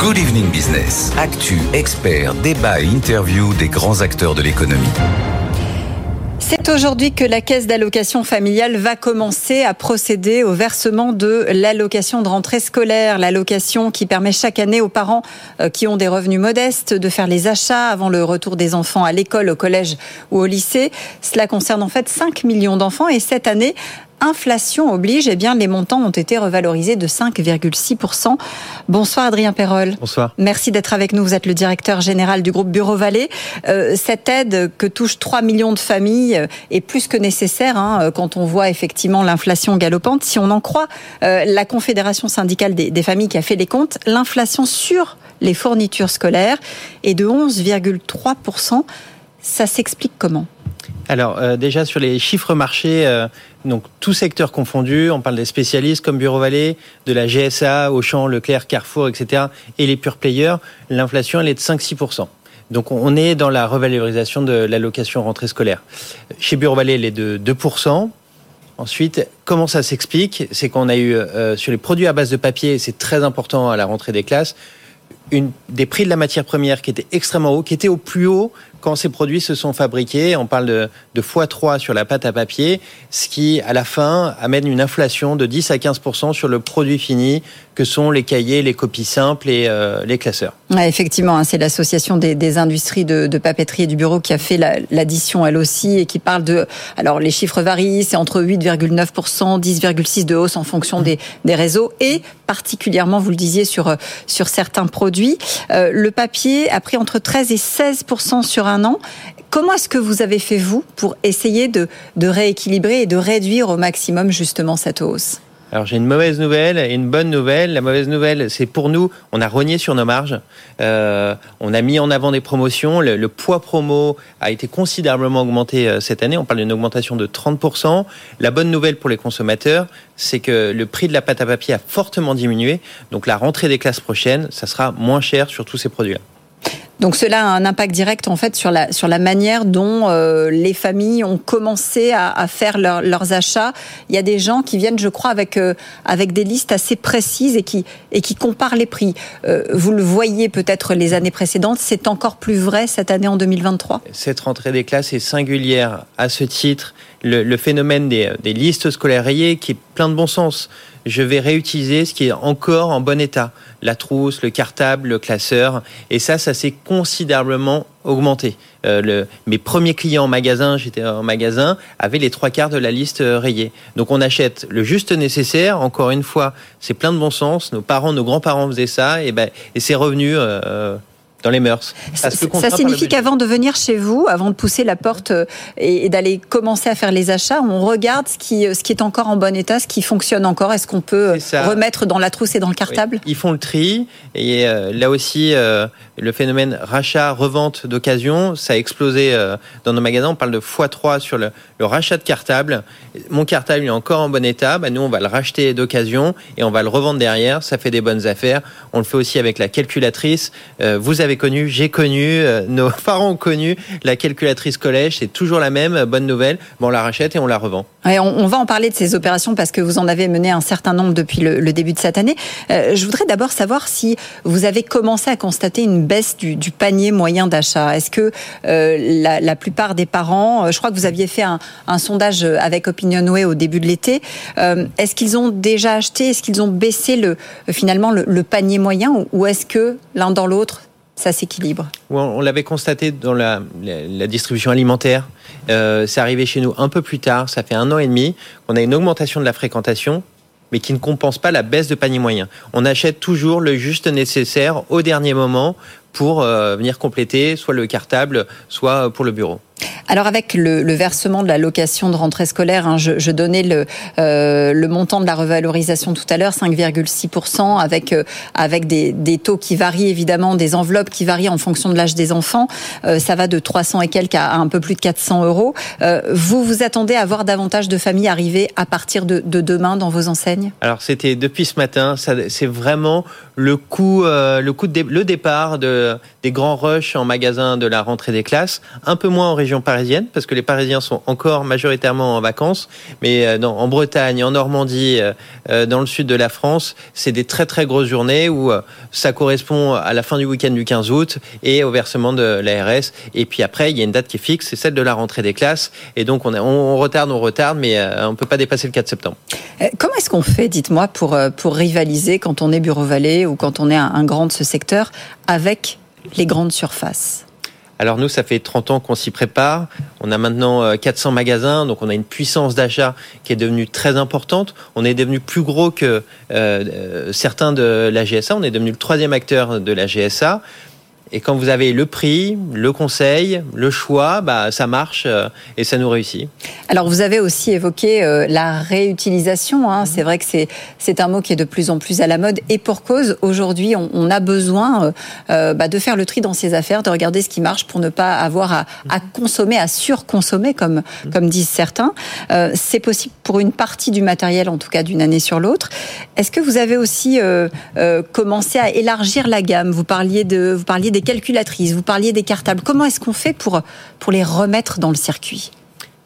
Good Evening Business. Actu, experts, débat et interview des grands acteurs de l'économie. C'est aujourd'hui que la caisse d'allocation familiale va commencer à procéder au versement de l'allocation de rentrée scolaire, l'allocation qui permet chaque année aux parents euh, qui ont des revenus modestes de faire les achats avant le retour des enfants à l'école, au collège ou au lycée. Cela concerne en fait 5 millions d'enfants et cette année, inflation oblige, eh bien, les montants ont été revalorisés de 5,6%. Bonsoir Adrien Perrol. Bonsoir. Merci d'être avec nous. Vous êtes le directeur général du groupe Bureau Vallée. Euh, cette aide que touche 3 millions de familles euh, est plus que nécessaire hein, euh, quand on voit effectivement l'inflation galopante. Si on en croit la Confédération syndicale des, des familles qui a fait les comptes, l'inflation sur les fournitures scolaires est de 11,3%. Ça s'explique comment? Alors euh, déjà sur les chiffres marchés, euh, donc tout secteur confondu, on parle des spécialistes comme Bureau Vallée, de la GSA, Auchan, Leclerc, Carrefour, etc. et les pure players, l'inflation elle est de 5-6%. Donc on est dans la revalorisation de l'allocation rentrée scolaire. Chez Bureau Vallée, elle est de 2%. Ensuite, comment ça s'explique? C'est qu'on a eu euh, sur les produits à base de papier, c'est très important à la rentrée des classes, une, des prix de la matière première qui étaient extrêmement hauts, qui étaient au plus haut quand ces produits se sont fabriqués. On parle de, de x3 sur la pâte à papier, ce qui, à la fin, amène une inflation de 10 à 15% sur le produit fini, que sont les cahiers, les copies simples et euh, les classeurs. Effectivement, hein, c'est l'association des, des, industries de, de, papeterie et du bureau qui a fait l'addition, elle aussi, et qui parle de... Alors, les chiffres varient, c'est entre 8,9% 10,6 de hausse en fonction des, des réseaux, et particulièrement, vous le disiez, sur, sur certains produits. Euh, le papier a pris entre 13 et 16% sur Comment est-ce que vous avez fait, vous, pour essayer de, rééquilibrer et de réduire au maximum justement cette hausse? Alors j'ai une mauvaise nouvelle et une bonne nouvelle. La mauvaise nouvelle, c'est pour nous, on a rogné sur nos marges. Euh, on a mis en avant des promotions. Le, le, poids promo a été considérablement augmenté euh, cette année. On parle d'une augmentation de 30%. La bonne nouvelle pour les consommateurs, c'est que le prix de la pâte à papier a fortement diminué. Donc la rentrée des classes prochaines, ça sera moins cher sur tous ces produits-là. Donc cela a un impact direct en fait sur la sur la manière dont euh, les familles ont commencé à, à faire leur, leurs achats. Il y a des gens qui viennent, je crois, avec euh, avec des listes assez précises et qui et qui comparent les prix. Euh, vous le voyez peut-être les années précédentes, c'est encore plus vrai cette année en 2023. Cette rentrée des classes est singulière à ce titre. Le, phénomène des, des listes scolaires rayées qui est plein de bon sens je vais réutiliser ce qui est encore en bon état, la trousse, le cartable, le classeur, et ça, ça s'est considérablement augmenté. Euh, mes premiers clients en magasin, j'étais en magasin, avaient les trois quarts de la liste euh, rayée. Donc on achète le juste nécessaire. Encore une fois, c'est plein de bon sens. Nos parents, nos grands-parents faisaient ça, et ben, et c'est revenu. Euh, dans les mœurs. Ça, ça signifie qu'avant de venir chez vous, avant de pousser la porte euh, et, d'aller commencer à faire les achats, on regarde ce qui, euh, ce qui est encore en bon état, ce qui fonctionne encore. Est-ce qu'on peut euh, remettre dans la trousse et dans le cartable? Oui. Ils font le tri. Et euh, là aussi, euh, le phénomène rachat-revente d'occasion, ça a explosé euh, dans nos magasins. On parle de x3 sur le, le, rachat de cartable. Mon cartable est encore en bon état. Bah, nous, on va le racheter d'occasion et on va le revendre derrière. Ça fait des bonnes affaires. On le fait aussi avec la calculatrice. vous avez connu, j'ai connu, euh, nos parents ont connu la calculatrice collège, c'est toujours la même, bonne nouvelle. Bon, on la rachète et on la revend. On, va en parler de ces opérations parce que vous en avez mené un certain nombre depuis le, début de cette année. Euh, je voudrais d'abord savoir si vous avez commencé à constater une baisse du, panier moyen d'achat. Est-ce que euh, la, plupart des parents, je crois que vous aviez fait un, sondage avec Opinionway au début de l'été, est-ce qu'ils ont déjà acheté, est-ce qu'ils ont baissé le, finalement le, panier moyen ou est-ce que l'un dans l'autre ça s'équilibre On l'avait constaté dans la, distribution alimentaire. Euh, c'est arrivé chez nous un peu plus tard, ça fait un an et demi, qu'on a une augmentation de la fréquentation mais qui ne compense pas la baisse de panier moyen. On achète toujours le juste nécessaire au dernier moment pour euh, venir compléter soit le cartable, soit pour le bureau. Alors avec le, le, versement de la location de rentrée scolaire, hein, je, je, donnais le, euh, le montant de la revalorisation tout à l'heure, 5,6%, avec, euh, avec des, des, taux qui varient évidemment, des enveloppes qui varient en fonction de l'âge des enfants. Euh, ça va de 300 et quelques à un peu plus de 400 euros. Euh, vous vous attendez à voir davantage de familles arriver à partir de, de demain dans vos enseignes? Alors c'était depuis ce matin, c'est vraiment le coup, euh, le coup de le départ de, des grands rushs en magasin de la rentrée des classes, un peu moins en région parisienne, parce que les Parisiens sont encore majoritairement en vacances, mais euh, en Bretagne, en Normandie, euh, euh, dans le sud de la France, c'est des très très grosses journées où ça correspond à la fin du week-end du 15 août et au versement de l'ARS. Et puis après, il y a une date qui est fixe, c'est celle de la rentrée des classes. Et donc on, on retarde, on retarde, mais on ne peut pas dépasser le 4 septembre. Comment est-ce qu'on fait, dites-moi, pour, pour rivaliser quand on est Bureau Vallée ou quand on est un grand de ce secteur avec les grandes surfaces alors nous, ça fait 30 ans qu'on s'y prépare. On a maintenant 400 euh, magasins, donc on a une puissance d'achat qui est devenue très importante. On est devenu plus gros que euh, euh, certains de la GSA. On est devenu le troisième acteur de la GSA. Et quand vous avez le prix, le conseil, le choix, bah, ça marche euh, et ça nous réussit. Alors vous avez aussi évoqué euh, la réutilisation. Hein. C'est vrai que c'est un mot qui est de plus en plus à la mode et pour cause. Aujourd'hui, on, a besoin euh, bah, de faire le tri dans ses affaires, de regarder ce qui marche pour ne pas avoir à, consommer, à surconsommer comme comme disent certains. c'est possible pour une partie du matériel, en tout cas d'une année sur l'autre. Est-ce que vous avez aussi commencé à élargir la gamme? Vous parliez de vous parliez calculatrices, vous parliez des cartables. Comment est-ce qu'on fait pour, pour les remettre dans le circuit?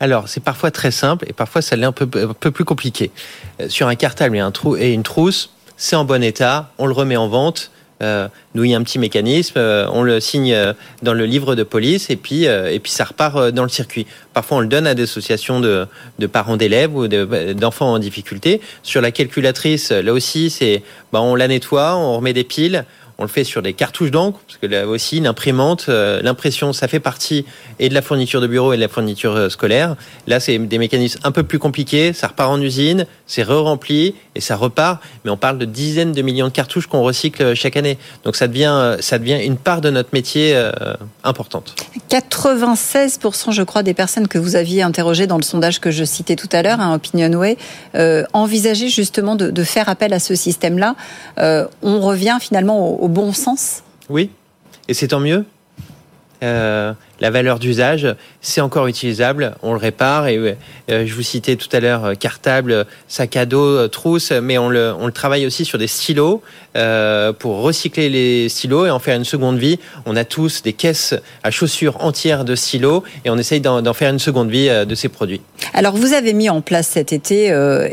Alors, c'est parfois très simple et parfois ça l'est un peu, un peu plus compliqué. Euh, sur un cartable et, un trou, et une trousse, c'est en bon état, on le remet en vente. Euh, nous, il y a un petit mécanisme, euh, on le signe dans le livre de police et puis, et puis ça repart dans le circuit. Parfois, on le donne à des associations de, de parents d'élèves ou d'enfants en difficulté. Sur la calculatrice, là aussi, c'est bah, on la nettoie, on remet des piles, on le fait sur des cartouches d'encre, parce que là aussi, une imprimante, euh, l'impression, ça fait partie et de la fourniture de bureau et de la fourniture euh, scolaire. Là, c'est des mécanismes un peu plus compliqués. Ça repart en usine, c'est re-rempli et ça repart. Mais on parle de dizaines de millions de cartouches qu'on recycle euh, chaque année. Donc ça devient, ça devient une part de notre métier importante. 96%, je crois, des personnes que vous aviez interrogées dans le sondage que je citais tout à l'heure, hein, OpinionWay, envisageaient justement de, faire appel à ce système-là. on revient finalement au, au bon sens Oui, et c'est tant mieux. Euh, la valeur d'usage, c'est encore utilisable, on le répare. Et euh, je vous citais tout à l'heure euh, cartable, sac à dos, trousse, mais on le, travaille aussi sur des stylos pour recycler les stylos et en faire une seconde vie. On a tous des caisses à chaussures entières de stylos et on essaye d'en faire une seconde vie de ces produits. Alors vous avez mis en place cet été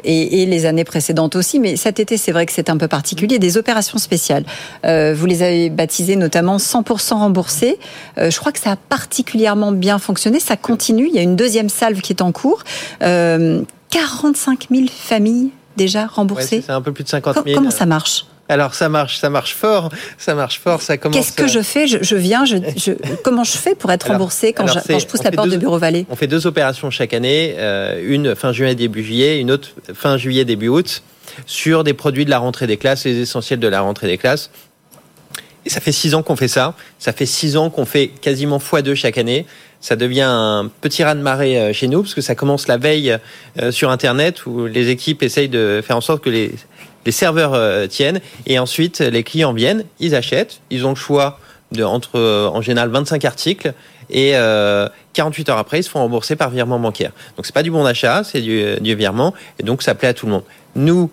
et, les années précédentes aussi, mais cet été c'est vrai que c'est un peu particulier, des opérations spéciales. vous les avez baptisées notamment 100% remboursées. je crois que ça a parti particulièrement bien fonctionné. Ça continue. Il y a une deuxième salve qui est en cours. 45 euh, 000 familles déjà remboursées. c'est un peu plus de 50 000. Comment ça marche? Alors ça marche, ça marche fort, ça marche fort, ça commence. Qu'est-ce que je fais? Je, viens, je, comment je fais pour être remboursé quand, je, pousse la porte de Bureau Vallée? On fait deux opérations chaque année, euh, une fin juin début juillet, une autre fin juillet début août, sur des produits de la rentrée des classes, les essentiels de la rentrée des classes. Et ça fait six ans qu'on fait ça. Ça fait six ans qu'on fait quasiment fois deux chaque année. Ça devient un petit raz de marée euh, chez nous parce que ça commence la veille euh, sur Internet où les équipes essayent de faire en sorte que les, serveurs euh, tiennent et ensuite les clients viennent, ils achètent, ils ont le choix de entre en général 25 articles et 48 heures après ils se font rembourser par virement bancaire. Donc c'est pas du bon d'achat, c'est du virement et donc ça plaît à tout le monde. Nous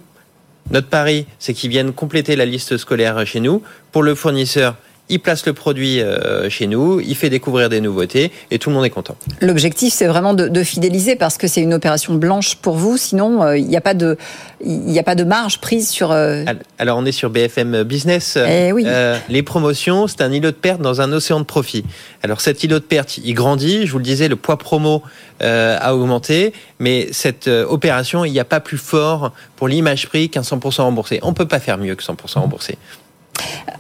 notre pari, c'est qu'ils viennent compléter la liste scolaire chez nous. Pour le fournisseur, il place le produit euh, chez nous, il fait découvrir des nouveautés et tout le monde est content. L'objectif, c'est vraiment de, fidéliser parce que c'est une opération blanche pour vous. Sinon, euh, il n'y a pas de, a pas de marge prise sur. Euh, Alors, on est sur BFM Business. Eh oui. les promotions, c'est un îlot de perte dans un océan de profit. Alors, cet îlot de perte, il grandit. Je vous le disais, le poids promo a augmenté, mais cette opération, il n'y a pas plus fort pour l'image prix qu'un 100% remboursé. On peut pas faire mieux que 100% remboursé.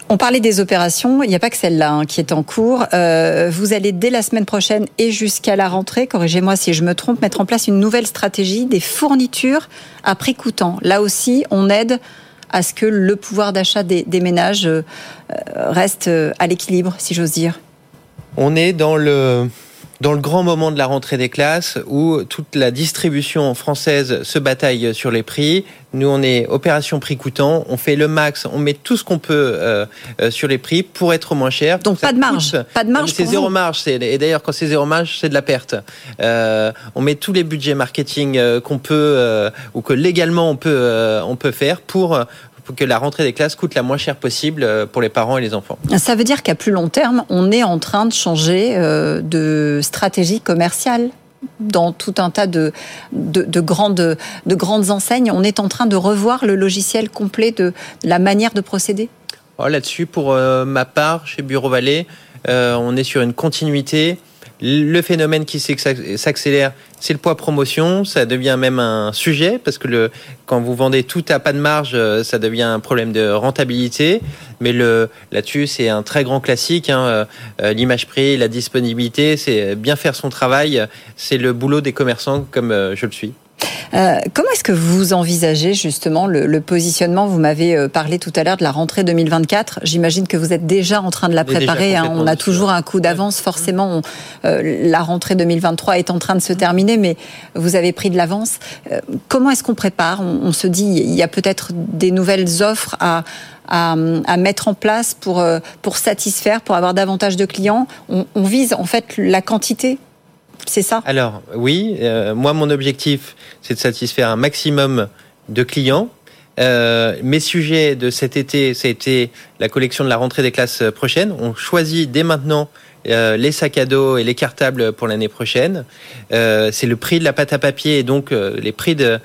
On parlait des opérations, il n'y a pas que celle-là hein, qui est en cours. Euh, vous allez dès la semaine prochaine et jusqu'à la rentrée, corrigez-moi si je me trompe, mettre en place une nouvelle stratégie des fournitures à prix coûtant. Là aussi, on aide à ce que le pouvoir d'achat des, ménages euh, reste euh, à l'équilibre, si j'ose dire. On est dans le dans le grand moment de la rentrée des classes où toute la distribution française se bataille sur les prix. Nous, on est opération prix coûtant, on fait le max, on met tout ce qu'on peut euh, euh, sur les prix pour être moins cher. Donc pas de marge, pas de marge. C'est zéro marge. Et d'ailleurs, quand c'est zéro marge, c'est de la perte. Euh, on met tous les budgets marketing qu'on peut ou que légalement on peut on peut faire pour pour que la rentrée des classes coûte la moins cher possible pour les parents et les enfants. Ça veut dire qu'à plus long terme, on est en train de changer de stratégie commerciale dans tout un tas de, de, grandes, de grandes enseignes. On est en train de revoir le logiciel complet de la manière de procéder oh, Là-dessus, pour ma part, chez Bureau Vallée, on est sur une continuité le phénomène qui s'accélère, c'est le poids promotion. Ça devient même un sujet parce que le, quand vous vendez tout à pas de marge, euh, ça devient un problème de rentabilité. Mais là-dessus, c'est un très grand classique. Hein. Euh, euh, l'image prix, la disponibilité, c'est bien faire son travail. C'est le boulot des commerçants comme je le suis. Euh, comment est-ce que vous envisagez justement le, positionnement? Vous m'avez euh, parlé tout à l'heure de la rentrée 2024. J'imagine que vous êtes déjà en train de la préparer. Hein. On a toujours un coup d'avance. Forcément, euh, la rentrée 2023 est en train de se terminer, mais vous avez pris de l'avance. comment est-ce qu'on prépare? On, se dit, il y a peut-être des nouvelles offres à, à, mettre en place pour, pour satisfaire, pour avoir davantage de clients. On, on vise en fait la quantité c'est ça Alors oui, euh, moi mon objectif c'est de satisfaire un maximum de clients. Euh, mes sujets de cet été, ça a été la collection de la rentrée des classes prochaines. On choisit dès maintenant euh, les sacs à dos et les cartables pour l'année prochaine. Euh, c'est le prix de la pâte à papier et donc euh, les prix de,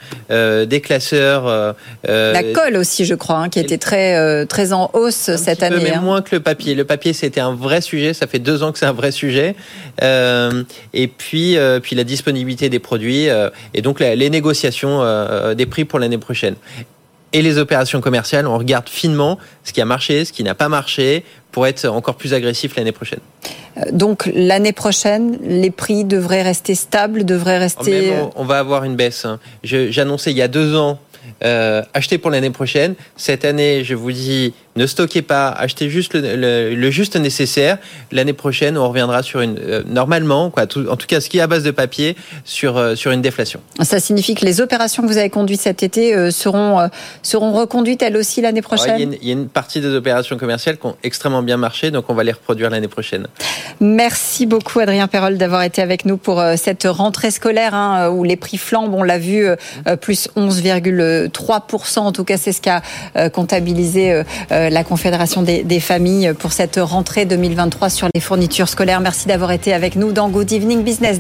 des classeurs. la colle aussi, je crois, hein, qui était très très en hausse cette année. mais hein. moins que le papier. Le papier, c'était un vrai sujet. Ça fait deux ans que c'est un vrai sujet. et puis puis la disponibilité des produits et donc les négociations des prix pour l'année prochaine et les opérations commerciales, on regarde finement ce qui a marché, ce qui n'a pas marché, pour être encore plus agressif l'année prochaine. Euh, donc l'année prochaine, les prix devraient rester stables, devraient rester. on va avoir une baisse. Hein. J'annonçais il y a deux ans euh, acheter pour l'année prochaine. Cette année, je vous dis, ne stockez pas, achetez juste le, juste nécessaire. L'année prochaine, on reviendra sur une, euh, normalement, quoi, en tout cas, ce qui est à base de papier, sur, euh, sur une déflation. Ça signifie que les opérations que vous avez conduites cet été seront, seront reconduites elles aussi l'année prochaine il, y a une, partie des opérations commerciales qui ont extrêmement bien marché, donc on va les reproduire l'année prochaine. Merci beaucoup, Adrien Perrol, d'avoir été avec nous pour cette rentrée scolaire hein, où les prix flambent. On l'a vu, plus 11,2 3%. En tout cas, c'est ce qu'a euh, comptabilisé euh, euh, la Confédération des, familles pour cette rentrée 2023 sur les fournitures scolaires. Merci d'avoir été avec nous dans Good Evening Business.